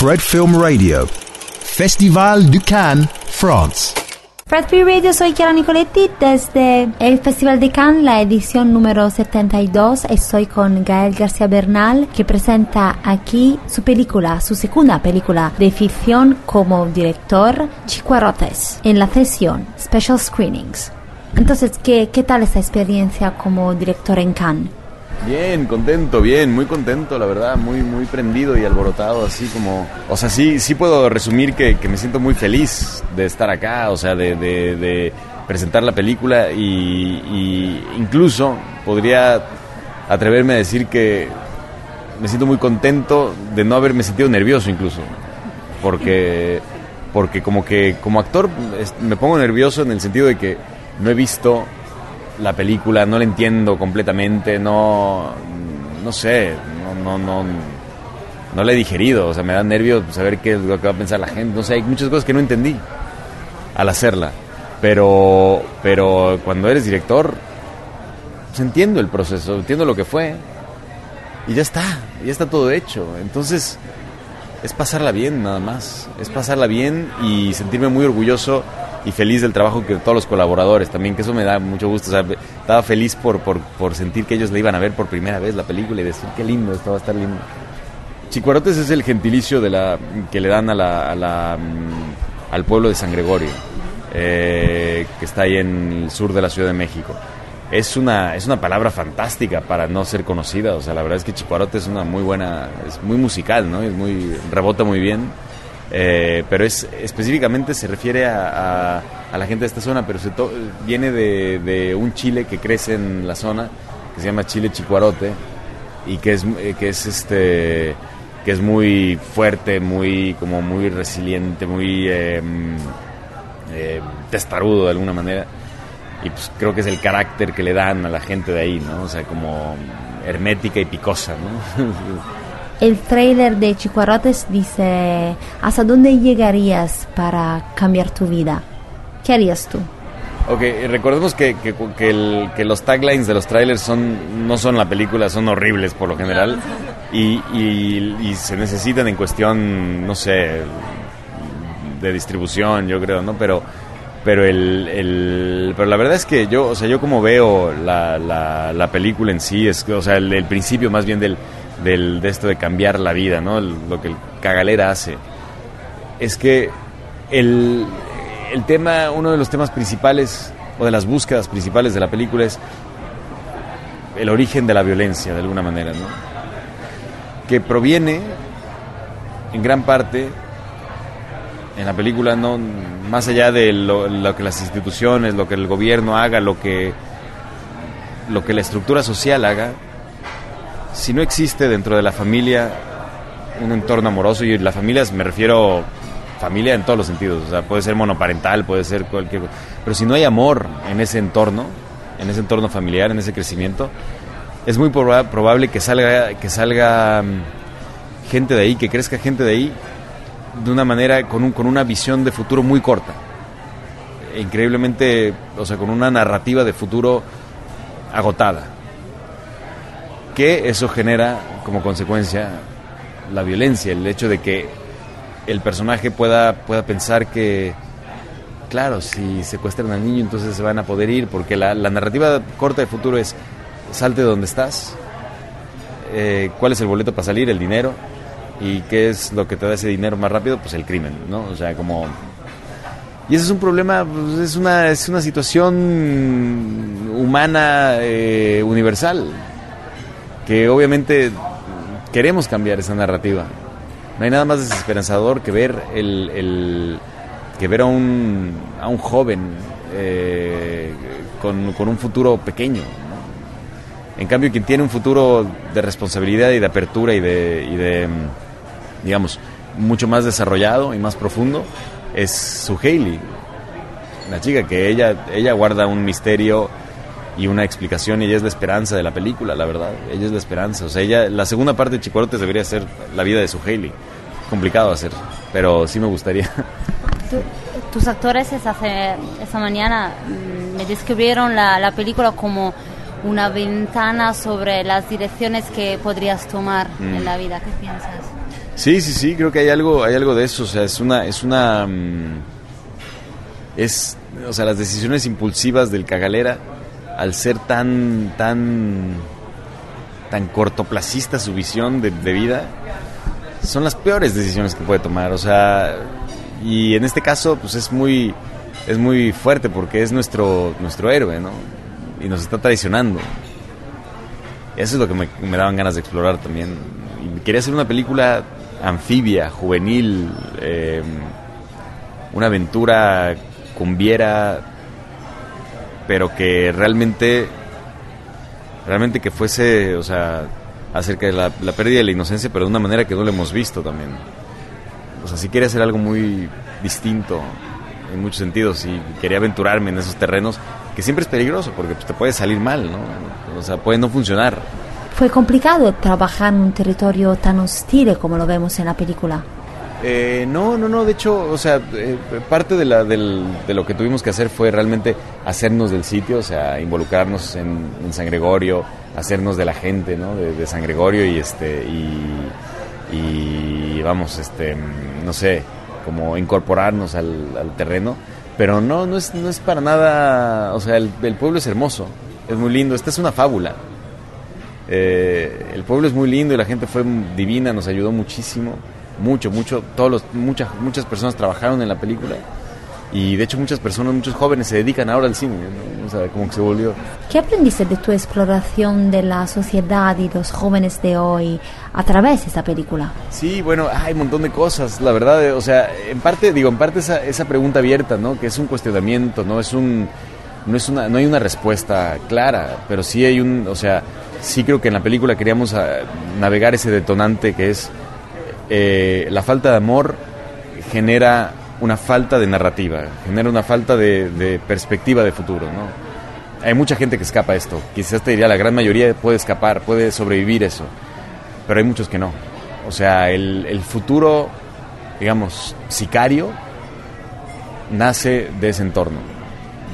Fred Film Radio, Festival du Cannes, France. Fred Free Radio, soy Chiara Nicoletti desde el Festival de Cannes, la edición número 72. Estoy con Gael García Bernal, que presenta aquí su película, su segunda película de ficción como director, Chicuarotes, en la sesión Special Screenings. Entonces, ¿qué, qué tal esta experiencia como director en Cannes? Bien, contento, bien, muy contento, la verdad, muy, muy prendido y alborotado, así como, o sea, sí, sí puedo resumir que, me siento muy feliz de estar acá, o sea, de, presentar la película y, incluso podría atreverme a decir que me siento muy contento de no haberme sentido nervioso incluso, porque, porque como que como actor me pongo nervioso en el sentido de que no he visto la película, no la entiendo completamente, no, no sé, no, no, no, no la he digerido, o sea, me da nervios saber qué es lo que va a pensar la gente, no sé, hay muchas cosas que no entendí al hacerla, pero, pero cuando eres director, pues entiendo el proceso, entiendo lo que fue, y ya está, ya está todo hecho, entonces es pasarla bien nada más, es pasarla bien y sentirme muy orgulloso y feliz del trabajo que todos los colaboradores también, que eso me da mucho gusto. O sea, estaba feliz por, por, por sentir que ellos le iban a ver por primera vez la película y decir qué lindo, esto va a estar lindo. Chicuarotes es el gentilicio de la, que le dan a la, a la, mm, al pueblo de San Gregorio, eh, que está ahí en el sur de la Ciudad de México. Es una, es una palabra fantástica para no ser conocida, o sea, la verdad es que Chicuarote es una muy buena, es muy musical, ¿no? Es muy, rebota muy bien eh, pero es específicamente se refiere a, a, la gente de esta zona, pero se viene de, de, un chile que crece en la zona, que se llama chile chicuarote, y que es, eh, que es este que es muy fuerte, muy como muy resiliente, muy em, eh, testarudo de alguna manera. Y pues creo que es el carácter que le dan a la gente de ahí, ¿no? O sea, como hermética y picosa, ¿no? El trailer de Chicuarotes dice, ¿hasta dónde llegarías para cambiar tu vida? ¿Qué harías tú? Ok, recordemos que, que, los taglines de los trailers son, no son la película, son horribles por lo general y, y, se necesitan en cuestión, no sé, de distribución, yo creo, ¿no? Pero, pero, el, el, pero la verdad es que yo, o sea, yo como veo la, la, la película en sí, es, o sea, el principio más bien del del, de esto de cambiar la vida, ¿no? lo que el cagalera hace. Es que el, el tema, uno de los temas principales o de las búsquedas principales de la película es el origen de la violencia, de alguna manera, ¿no? Que proviene en gran parte en la película, no más allá de lo, lo, que las instituciones, lo que el gobierno haga, lo que, lo que la estructura social haga, si no existe dentro de la familia un entorno amoroso, y la familia me refiero familia en todos los sentidos, o sea, puede ser monoparental, puede ser cualquier pero si no hay amor en ese entorno, en ese entorno familiar, en ese crecimiento, es muy probable que salga, que salga mm, gente de ahí, que crezca gente de ahí de una manera, con, un, con una visión de futuro muy corta. Increíblemente, o sea, con una narrativa de futuro agotada que eso genera como consecuencia la violencia, el hecho de que el personaje pueda, pueda pensar que, claro, si secuestran al niño entonces se van a poder ir, porque la, narrativa corta de futuro es, salte de donde estás, eh, cuál es el boleto para salir, el dinero, y qué es lo que te da ese dinero más rápido, pues el crimen, ¿no? O sea, como... Y ese es un problema, pues, es, una, es una situación humana eh, universal, que obviamente queremos cambiar esa narrativa. No hay nada más desesperanzador que ver el, que ver a un, a un joven eh, con, un futuro pequeño. En cambio, quien tiene un futuro de responsabilidad y de apertura y de, y de digamos, mucho más desarrollado y más profundo es su Hailey, la chica que ella, ella guarda un misterio y una explicación y ella es la esperanza de la película, la verdad. Ella es la esperanza. O sea, ella, la segunda parte de Chicuarotes debería ser la vida de su Hailey. Complicado hacer, pero sí me gustaría. tus actores esa, esa mañana mm, me describieron la, la, película como una ventana sobre las direcciones que podrías tomar en mm. la vida. ¿Qué piensas? Sí, sí, sí, creo que hay algo, hay algo de eso, o sea, es una, es una, mm, es, o sea, las decisiones impulsivas del cagalera, al ser tan, tan, tan cortoplacista su visión de, vida, son las peores decisiones que puede tomar, o sea, y en este caso, pues es muy, es muy fuerte porque es nuestro, nuestro héroe, ¿no? Y nos está traicionando. Eso es lo que me, daban ganas de explorar también. Y quería hacer una película anfibia, juvenil, eh, una aventura cumbiera, pero que realmente, realmente que fuese, o sea, acerca de la, pérdida de la inocencia, pero de una manera que no lo hemos visto también. O sea, sí quería hacer algo muy distinto en muchos sentidos y quería aventurarme en esos terrenos que siempre es peligroso porque pues, te puede salir mal, ¿no? O sea, puede no funcionar. ¿Fue complicado trabajar en un territorio tan hostil como lo vemos en la película? Eh, no, no, no, de hecho, o sea, eh, parte de, la, del, de lo que tuvimos que hacer fue realmente hacernos del sitio, o sea, involucrarnos en, San Gregorio, hacernos de la gente, ¿no? De, San Gregorio y este, y, vamos, este, no sé, como incorporarnos al, al terreno, pero no, no es, no es para nada, o sea, el, el pueblo es hermoso, es muy lindo, esta es una fábula. Eh, el pueblo es muy lindo y la gente fue divina, nos ayudó muchísimo, mucho, mucho. Todos los, muchas, muchas personas trabajaron en la película y de hecho muchas personas, muchos jóvenes se dedican ahora al cine, ¿no? o sea, como que se volvió. ¿Qué aprendiste de tu exploración de la sociedad y los jóvenes de hoy a través de esta película? Sí, bueno, hay un montón de cosas, la verdad, eh, o sea, en parte, digo, en parte esa, esa pregunta abierta, ¿no? Que es un cuestionamiento, ¿no? Es un, no es una, no hay una respuesta clara, pero sí hay un, o sea, sí creo que en la película queríamos ah, navegar ese detonante que es eh, la falta de amor genera una falta de narrativa, genera una falta de, perspectiva de futuro, ¿no? Hay mucha gente que escapa a esto, quizás te diría la gran mayoría puede escapar, puede sobrevivir eso, pero hay muchos que no. O sea, el, futuro, digamos, sicario, nace de ese entorno,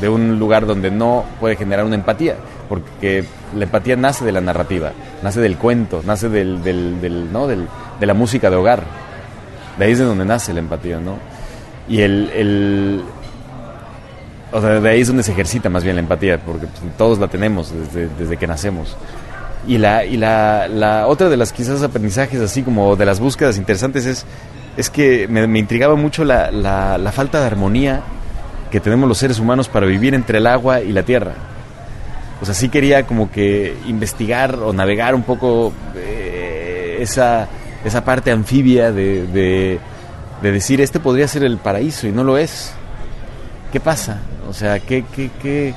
de un lugar donde no puede generar una empatía, porque la empatía nace de la narrativa, nace del cuento, nace del, del, ¿no? del, de la música de hogar. De ahí es de donde nace la empatía, ¿no? Y el, el, o sea, de ahí es donde se ejercita más bien la empatía, porque pues, todos la tenemos desde, desde que nacemos. Y la, y la, otra de las quizás aprendizajes, así como de las búsquedas interesantes, es, es que me, me intrigaba mucho la, la, la falta de armonía que tenemos los seres humanos para vivir entre el agua y la tierra. O sea, sí quería como que investigar o navegar un poco eh, esa, esa parte anfibia de, de, de, decir, este podría ser el paraíso y no lo es. ¿Qué pasa? O sea, ¿qué, qué, qué,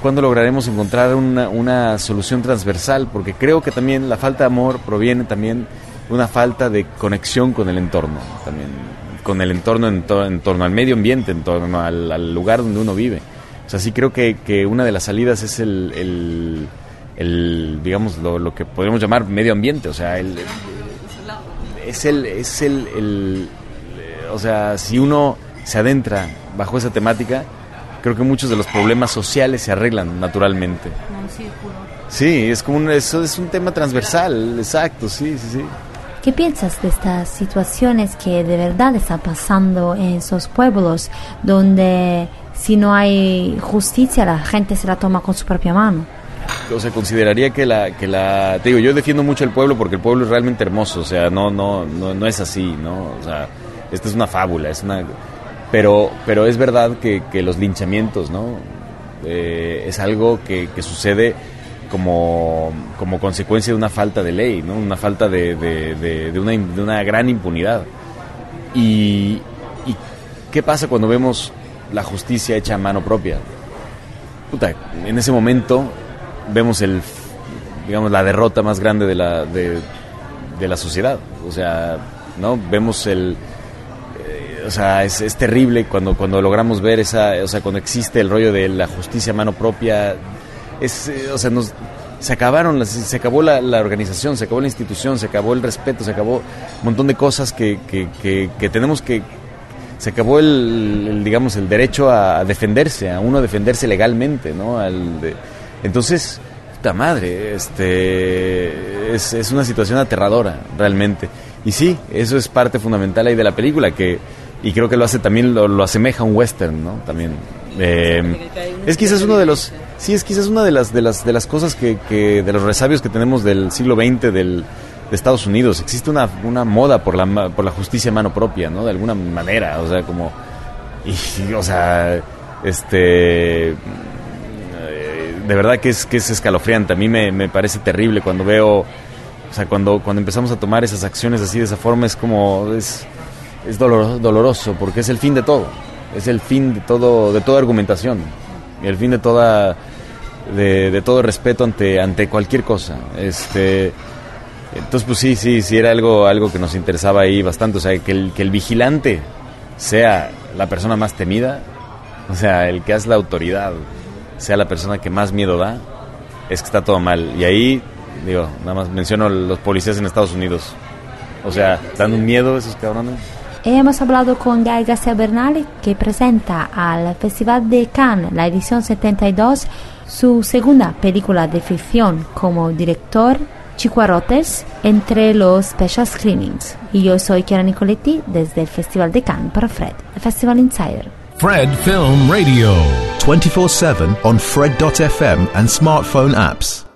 ¿cuándo lograremos encontrar una, una solución transversal? Porque creo que también la falta de amor proviene también de una falta de conexión con el entorno, también con el entorno en, to en torno al medio ambiente, en torno al, lugar donde uno vive. O sea, sí creo que, que una de las salidas es el, el, el digamos, lo, lo, que podríamos llamar medio ambiente. O sea, el, es el, es el, el, o sea, si uno se adentra bajo esa temática, creo que muchos de los problemas sociales se arreglan naturalmente. Sí, es como un, eso es un tema transversal, exacto, sí, sí, sí. ¿Qué piensas de estas situaciones que de verdad están pasando en esos pueblos donde si no hay justicia la gente se la toma con su propia mano? O sea, consideraría que la, que la, te digo, yo defiendo mucho el pueblo porque el pueblo es realmente hermoso, o sea, no, no, no, no es así, ¿no? O sea, esta es una fábula, es una, pero, pero es verdad que, que los linchamientos, ¿no? Eh, es algo que, que sucede como, como consecuencia de una falta de ley, ¿no? Una falta de, de, de, una, de una gran impunidad. Y, ¿Y qué pasa cuando vemos la justicia hecha a mano propia? Puta, en ese momento vemos el, digamos, la derrota más grande de la, de, la sociedad. O sea, ¿no? Vemos el... Eh, o sea, es, es, terrible cuando, cuando logramos ver esa... O sea, cuando existe el rollo de la justicia a mano propia es, eh, o sea, nos, se acabaron, se acabó la, organización, se acabó la institución, se acabó el respeto, se acabó un montón de cosas que, que, que, que tenemos que... Se acabó el, digamos, el derecho a defenderse, a uno defenderse legalmente, ¿no? Entonces, puta madre, este, es, es una situación aterradora, realmente. y sí, eso es parte fundamental ahí de la película, que y creo que lo hace también, lo, lo asemeja a un western, ¿no? También. Eh, es quizás uno de los, sí, es quizás una de las, de las, de las cosas que, que de los resabios que tenemos del siglo XX del, de Estados Unidos. Existe una, una moda por la, por la justicia a mano propia, ¿no? De alguna manera, o sea, como, y, o sea, este, de verdad que es, que es escalofriante. A mí me, me parece terrible cuando veo, o sea, cuando, cuando empezamos a tomar esas acciones así de esa forma, es como, es, es doloroso, doloroso porque es el fin de todo. Es el fin de todo, de toda argumentación. Y el fin de toda, de, de todo respeto ante, ante cualquier cosa. Este, entonces, pues sí, sí, sí, era algo, algo que nos interesaba ahí bastante. O sea, que el, que el vigilante sea la persona más temida, o sea, el que hace la autoridad sea la persona que más miedo da, es que está todo mal. Y ahí, digo, nada más menciono los policías en Estados Unidos. O sea, dan un miedo esos cabrones. Hemos hablado con Gael García Bernal que presenta al Festival de Cannes, la edición 72, su segunda película de ficción como director, Chicuarotes, entre los special screenings. Y yo soy Chiara Nicoletti desde el Festival de Cannes para Fred, el Festival Insider. Fred Film Radio. 24 7 on Fred.fm and smartphone apps.